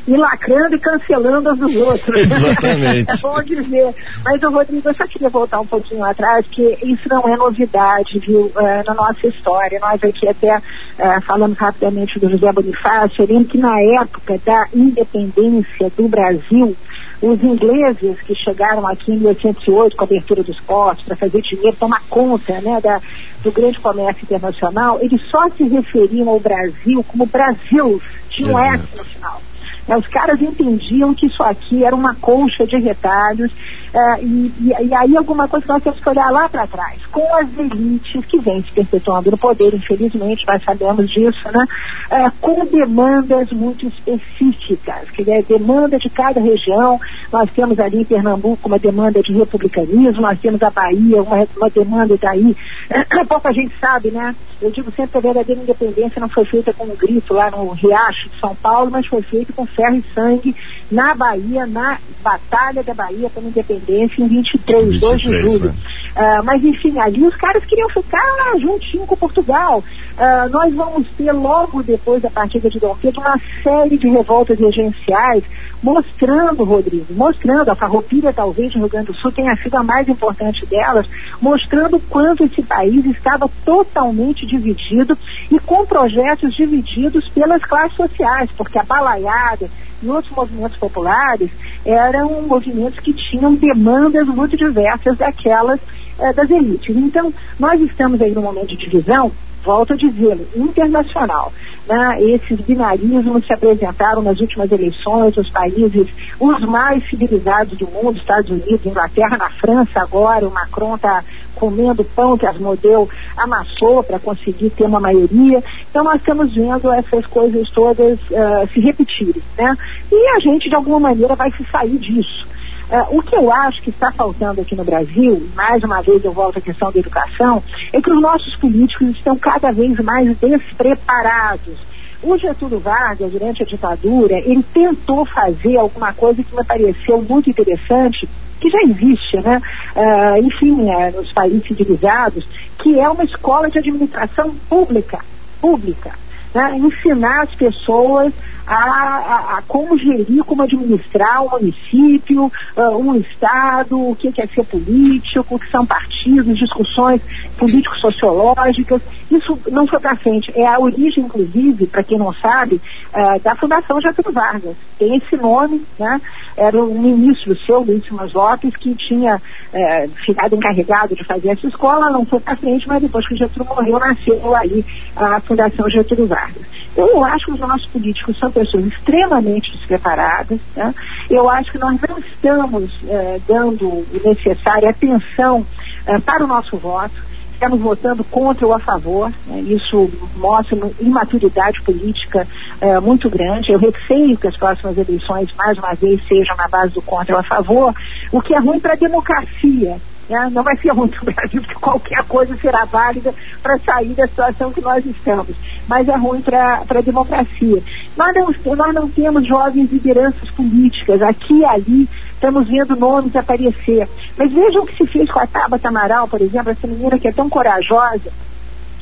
E lacrando e cancelando as dos outros. (laughs) (laughs) Exatamente. é bom dizer. Mas, o Rodrigo, eu só queria voltar um pouquinho atrás, que isso não é novidade, viu, uh, na nossa história. Nós aqui até uh, falamos rapidamente do José Bonifácio, eu lembro que na época da independência do Brasil, os ingleses que chegaram aqui em 1808 com a abertura dos portos para fazer dinheiro, tomar conta né, da, do grande comércio internacional, eles só se referiam ao Brasil como Brasil, tinha um S no final. Né? Os caras entendiam que isso aqui era uma colcha de retalhos uh, e, e, e, aí alguma coisa que nós temos que olhar lá para trás, com as elites que vêm se perpetuando no poder, infelizmente, nós sabemos disso, né? Uh, com demandas muito específicas, que é demanda de cada região, nós temos ali em Pernambuco uma demanda de republicanismo, nós temos a Bahia, uma, uma demanda daí, (coughs) pouca gente sabe, né? Eu digo sempre que a verdadeira independência não foi feita com um grito lá no Riacho de São Paulo, mas foi feita com ferro e sangue na Bahia, na Batalha da Bahia pela Independência em 23, 23 2 de julho. Né? Uh, mas, enfim, ali os caras queriam ficar juntinho com Portugal. Uh, nós vamos ter logo depois da partida de Dom Pedro uma série de revoltas regenciais mostrando, Rodrigo, mostrando, a Farroupilha talvez no Rio Grande do Sul tenha sido a mais importante delas, mostrando quanto esse país estava totalmente dividido e com projetos divididos pelas classes sociais, porque a balaiada e outros movimentos populares eram movimentos que tinham demandas muito diversas daquelas eh, das elites. Então, nós estamos aí num momento de divisão volto a dizê-lo, internacional. Né? Esses binarismos se apresentaram nas últimas eleições nos países os mais civilizados do mundo, Estados Unidos, Inglaterra, na França agora, o Macron está comendo pão que as model amassou para conseguir ter uma maioria. Então nós estamos vendo essas coisas todas uh, se repetirem. Né? E a gente, de alguma maneira, vai se sair disso. Uh, o que eu acho que está faltando aqui no Brasil, mais uma vez eu volto à questão da educação, é que os nossos políticos estão cada vez mais despreparados. O Getúlio Vargas, durante a ditadura, ele tentou fazer alguma coisa que me pareceu muito interessante, que já existe, né? Uh, enfim, é, nos países civilizados, que é uma escola de administração pública, pública, né? ensinar as pessoas a, a, a, como gerir, como administrar um município, uh, um estado, o que, que é ser político, o que são partidos, discussões político-sociológicas. Isso não foi para frente. É a origem, inclusive, para quem não sabe, uh, da Fundação Getúlio Vargas. Tem esse nome, né? Era um ministro seu, Luiz Simas Lopes, que tinha uh, ficado encarregado de fazer essa escola, não foi para frente, mas depois que Getúlio morreu, nasceu ali a Fundação Getúlio Vargas. Eu acho que os nossos políticos são pessoas extremamente despreparadas. Né? Eu acho que nós não estamos eh, dando o necessário atenção eh, para o nosso voto. Estamos votando contra ou a favor. Né? Isso mostra uma imaturidade política eh, muito grande. Eu receio que as próximas eleições, mais uma vez, sejam na base do contra ou a favor, o que é ruim para a democracia. Né? Não vai ser ruim para o Brasil, porque qualquer coisa será válida para sair da situação que nós estamos. Mas é ruim para a democracia. Nós não, nós não temos jovens lideranças políticas. Aqui e ali estamos vendo nomes aparecer. Mas vejam o que se fez com a Tabata Amaral, por exemplo, essa menina que é tão corajosa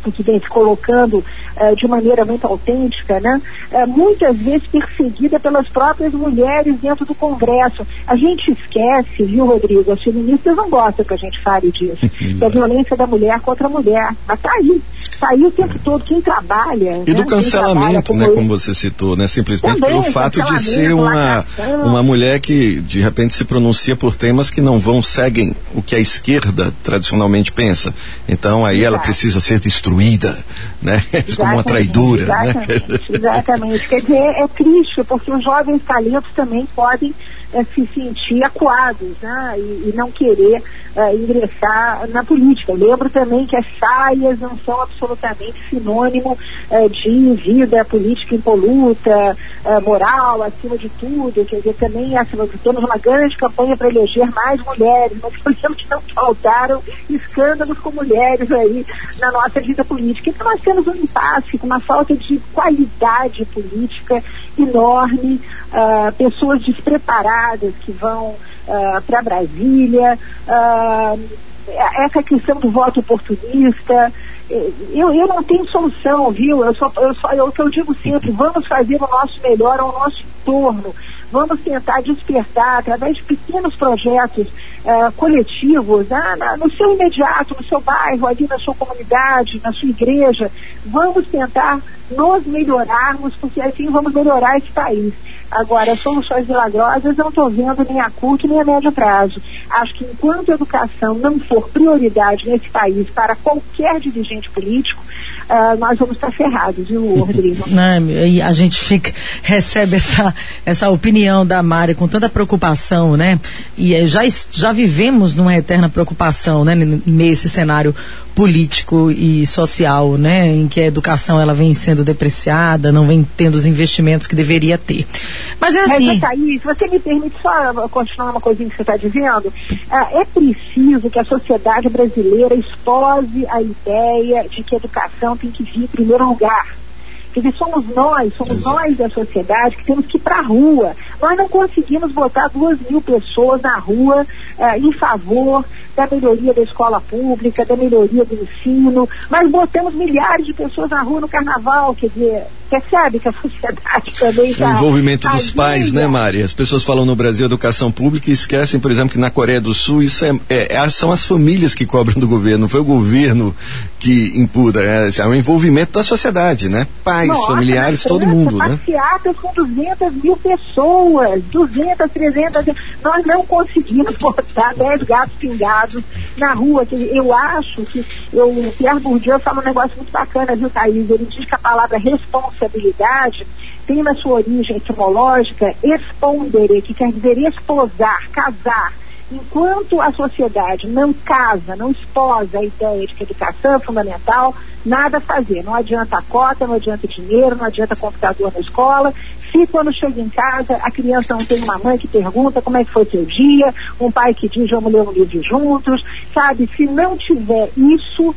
que vem se colocando uh, de maneira muito autêntica, né? Uh, muitas vezes perseguida pelas próprias mulheres dentro do Congresso. A gente esquece, viu, Rodrigo? As feministas não gostam que a gente fale disso. (laughs) que a violência da mulher contra a mulher. Mas tá aí. Tá aí o tempo todo. Quem trabalha. E né? do cancelamento, né? Como você citou, né? Simplesmente Também, pelo fato de ser uma, uma mulher que de repente se pronuncia por temas que não vão, seguem o que a esquerda tradicionalmente pensa. Então aí Exato. ela precisa ser destruída destruída, né? (laughs) Como uma traidora, exatamente, né? Exatamente. Quer dizer, é triste, porque os jovens talentos também podem é, se sentir acuados né? e, e não querer é, ingressar na política. Eu lembro também que as saias não são absolutamente sinônimo é, de vida política impoluta, moral, acima de tudo. Quer dizer, também de temos uma grande campanha para eleger mais mulheres, mas por exemplo não faltaram escândalos com mulheres aí na nossa vida política. Então nós temos um impasse, uma falta de qualidade política enorme, uh, pessoas despreparadas que vão uh, para Brasília, uh, essa questão do voto oportunista. Eu, eu não tenho solução, viu? Eu só, eu só, eu, o que eu digo sempre, vamos fazer o nosso melhor ao nosso entorno. Vamos tentar despertar através de pequenos projetos uh, coletivos, né, na, no seu imediato, no seu bairro, ali na sua comunidade, na sua igreja. Vamos tentar nos melhorarmos, porque assim vamos melhorar esse país. Agora, soluções milagrosas não estou vendo nem a curto nem a médio prazo. Acho que enquanto a educação não for prioridade nesse país para qualquer dirigente político, uh, nós vamos estar ferrados, viu, (laughs) Rodrigo? e a gente fica, recebe essa, essa opinião da Mari com tanta preocupação, né? E eh, já, já vivemos numa eterna preocupação, né? Nesse cenário político e social, né? Em que a educação ela vem sendo depreciada, não vem tendo os investimentos que deveria ter. Mas é assim. Mas, Thaís, você me permite só continuar uma coisinha que você está dizendo? é preciso que a sociedade brasileira expose a ideia de que a educação tem que vir em primeiro lugar. Quer dizer, somos nós, somos Exato. nós da sociedade que temos que ir para a rua. Nós não conseguimos botar duas mil pessoas na rua uh, em favor da melhoria da escola pública, da melhoria do ensino, mas botamos milhares de pessoas na rua no carnaval, quer dizer, percebe que a sociedade também está. O envolvimento dos pais, né, Mari? As pessoas falam no Brasil educação pública e esquecem, por exemplo, que na Coreia do Sul isso é, é, é são as famílias que cobram do governo, não foi o governo que imputa, é, é o envolvimento da sociedade, né? Pais, Nossa, familiares, todo mundo, né? Passeatas com 200 mil pessoas, 200, 300, nós não conseguimos (laughs) botar 10 gatos pingados na rua. Eu acho que eu, o Pierre Bourdieu fala um negócio muito bacana, viu, Thaís? Ele diz que a palavra responsabilidade tem na sua origem etimológica expondere, que quer dizer esposar, casar. Enquanto a sociedade não casa, não esposa a ideia de que educação é fundamental, nada a fazer. Não adianta a cota, não adianta dinheiro, não adianta computador na escola. Se quando chega em casa a criança não tem uma mãe que pergunta como é que foi seu dia, um pai que diz vamos ler um livro juntos, sabe? Se não tiver isso,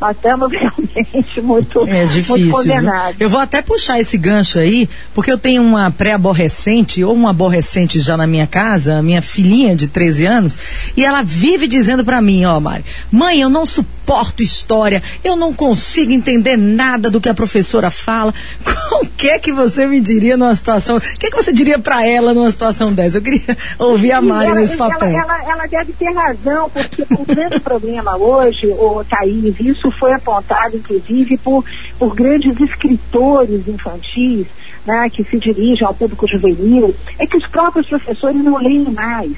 nós (laughs) estamos realmente muito, é difícil, muito condenados. Eu vou até puxar esse gancho aí, porque eu tenho uma pré-aborrecente, ou uma aborrecente já na minha casa, a minha filhinha de 13 anos, e ela vive dizendo para mim, ó, Mari, mãe, eu não suporto história, eu não consigo entender nada do que a professora fala. (laughs) O que é que você me diria numa situação, o que é que você diria para ela numa situação dessa? Eu queria (laughs) ouvir a Mari ela, nesse papel. Ela, ela, ela, deve ter razão, porque o grande problema hoje, o Thaís, isso isso foi apontado, inclusive, por, por grandes escritores infantis, né, que se dirigem ao público juvenil, é que os próprios professores não leem mais.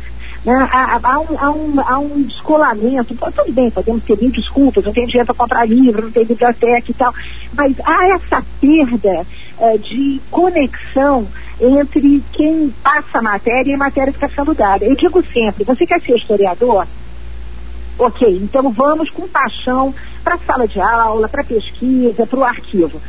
Né? Há, há, um, há, um, há um descolamento, tudo bem, podemos ter mil desculpas, não tem dinheiro para comprar livro, não tem biblioteca e tal, mas há essa perda eh, de conexão entre quem passa a matéria e a matéria que está sendo dada. Eu digo sempre, você quer ser historiador? Ok, então vamos com paixão para a sala de aula, para a pesquisa, para o arquivo.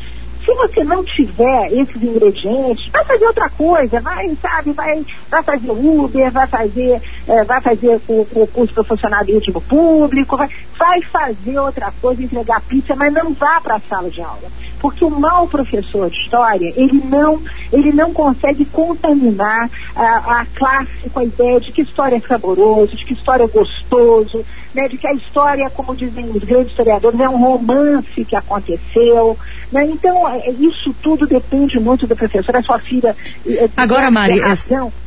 Se você não tiver esses ingredientes, vai fazer outra coisa, vai, sabe, vai, vai fazer Uber, vai fazer, é, vai fazer o, o curso para funcionalismo público, vai, vai fazer outra coisa, entregar pizza, mas não vá para a sala de aula. Porque o mau professor de história, ele não, ele não consegue contaminar a, a classe com a ideia de que história é saboroso, de que história é gostoso, né, de que a história, como dizem os grandes historiadores, é um romance que aconteceu. Né? Então, é, isso tudo depende muito do professor. A sua filha. É, Agora, Mari,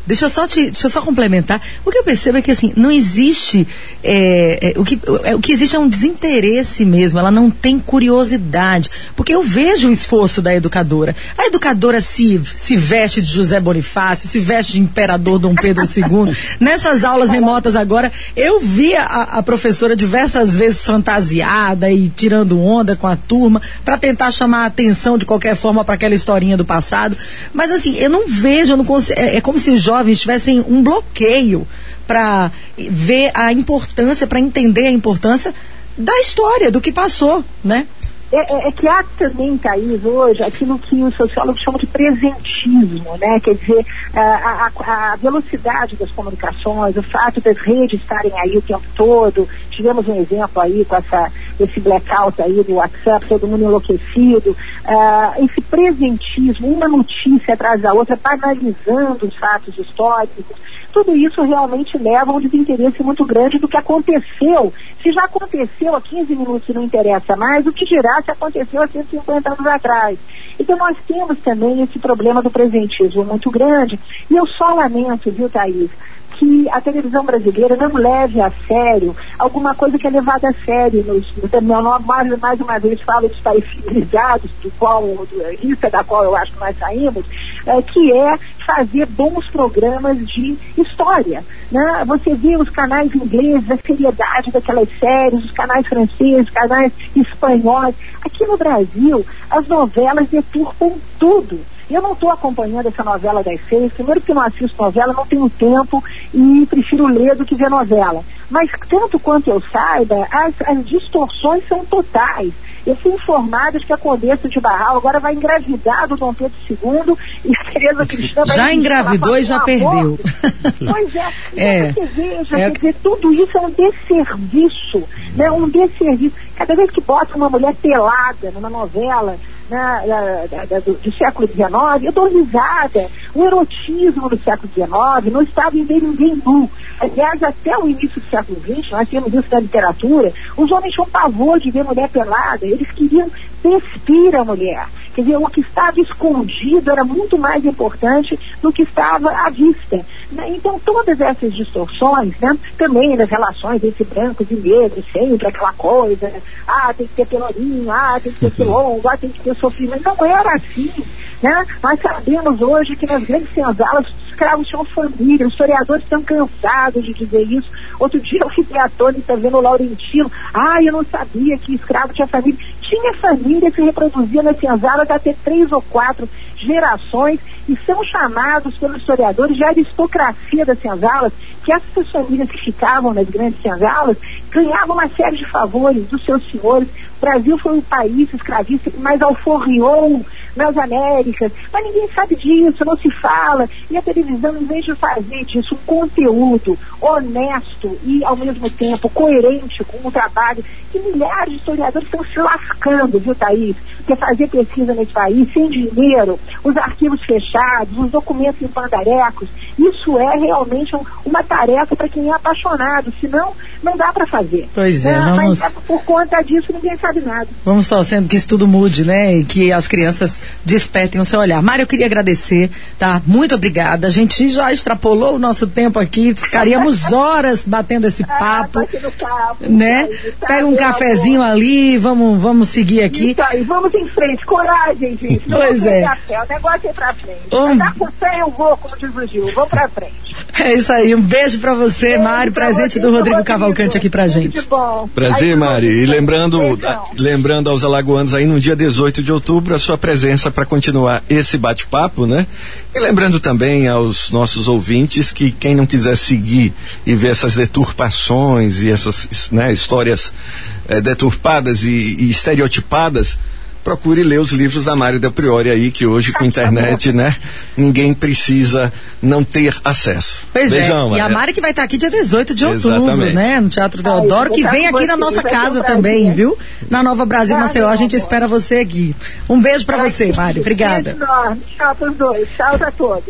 deixa eu, só te, deixa eu só complementar. O que eu percebo é que assim, não existe. É, é, o, que, é, o que existe é um desinteresse mesmo, ela não tem curiosidade. Porque eu vejo o esforço da educadora. A educadora se, se veste de José Bonifácio, se veste de Imperador Dom Pedro II. (laughs) Nessas aulas remotas agora, eu vi a, a professora diversas vezes fantasiada e tirando onda com a turma para tentar chamar chamar a atenção de qualquer forma para aquela historinha do passado. Mas assim, eu não vejo, eu não consigo, é, é como se os jovens tivessem um bloqueio para ver a importância, para entender a importância da história, do que passou, né? É, é, é, que há também, Thaís, hoje, aquilo que os sociólogos chamam de presentismo, né? Quer dizer, a, a, a, velocidade das comunicações, o fato das redes estarem aí o tempo todo. Tivemos um exemplo aí com essa, esse blackout aí do WhatsApp, todo mundo enlouquecido. Uh, esse presentismo, uma notícia atrás da outra, banalizando os fatos históricos tudo isso realmente leva a um desinteresse muito grande do que aconteceu. Se já aconteceu há 15 minutos não interessa mais, o que dirá se aconteceu há 150 anos atrás? Então nós temos também esse problema do presentismo muito grande. E eu só lamento, viu, Thaís, que a televisão brasileira não leve a sério alguma coisa que é levada a sério. Nos, no, mais, mais uma vez falo dos países civilizados, do qual, do, lista da qual eu acho que nós saímos, é, que é fazer bons programas de história. Né? Você vê os canais ingleses, a seriedade daquelas séries, os canais franceses, canais espanhóis. Aqui no Brasil, as novelas deturpam tudo. Eu não estou acompanhando essa novela das seis, primeiro que não assisto novela, não tenho tempo e prefiro ler do que ver novela. Mas tanto quanto eu saiba, as, as distorções são totais. Eu fui informada de que a Condessa de Barral agora vai engravidar do Dom Pedro II e a Tereza Cristina vai Já engravidou e já perdeu. Pois é, (laughs) é. você veja, é. quer dizer, tudo isso é um desserviço, né? um desserviço. Cada vez que bota uma mulher pelada numa novela, na, na, na, do, do, século XIX, eu dou risada. O erotismo no século XIX não estava em ver ninguém nu. Aliás, até o início do século XX, nós temos isso na literatura, os homens tinham pavor de ver mulher pelada, eles queriam despir a mulher. Quer dizer, o que estava escondido era muito mais importante do que estava à vista. Né? Então, todas essas distorções, né, também das relações entre brancos e negros, sempre aquela coisa, ah, tem que ter pelourinho, ah, tem que ter quilombo, ah, tem que ter sofrimento. Não era assim. Né? Nós sabemos hoje que nas grandes senzalas escravos tinham família, os historiadores estão cansados de dizer isso. Outro dia eu fiquei atônita vendo o Laurentino, ah, eu não sabia que escravo tinha família tinha família que reproduzia nas senzalas até três ou quatro gerações e são chamados pelos historiadores de aristocracia das senzalas, que essas famílias que ficavam nas grandes senzalas ganhavam uma série de favores dos seus senhores. O Brasil foi o país escravista que mais alforriou nas Américas, mas ninguém sabe disso, não se fala. E a televisão, em vez de fazer disso um conteúdo honesto e, ao mesmo tempo, coerente com o trabalho que milhares de historiadores estão se lascando, viu, Thaís? Porque fazer pesquisa nesse país sem dinheiro, os arquivos fechados, os documentos em pandarecos, isso é realmente um, uma tarefa para quem é apaixonado, senão não dá para fazer. Pois é, né? vamos... Mas por conta disso ninguém sabe nada. Vamos torcendo que isso tudo mude, né? E que as crianças despertem o seu olhar. Mário, eu queria agradecer, tá? Muito obrigada. A gente já extrapolou o nosso tempo aqui, ficaríamos (laughs) horas batendo esse papo. Ah, papo né? Tá Pega um cafezinho ali, vamos, vamos seguir aqui. Isso aí, vamos em frente, coragem, gente. Não pois é. Café, o negócio é pra frente. Um... Dar com fé eu vou, como diz o Gil, vou pra frente. É isso aí, um beijo pra você, beijo Mari, pra presente você, do Rodrigo, Rodrigo Cavalcante aqui pra gente. Muito bom. Prazer, aí, Mari. E lembrando, lembrando aos alagoanos aí, no dia 18 de outubro, a sua presença para continuar esse bate-papo, né? E lembrando também aos nossos ouvintes que quem não quiser seguir e ver essas deturpações e essas né, histórias é, deturpadas e, e estereotipadas, procure ler os livros da Mário Del Priori aí, que hoje com internet, né, ninguém precisa não ter acesso. Pois Beijão, é. E a Mari que vai estar aqui dia 18 de outubro, Exatamente. né, no Teatro Deodoro, que vem aqui na nossa casa também, viu? Na Nova Brasil Maceió, a gente espera você aqui. Um beijo para você, Mari. Obrigada. Beijo enorme. Tchau pros dois. Tchau a todos.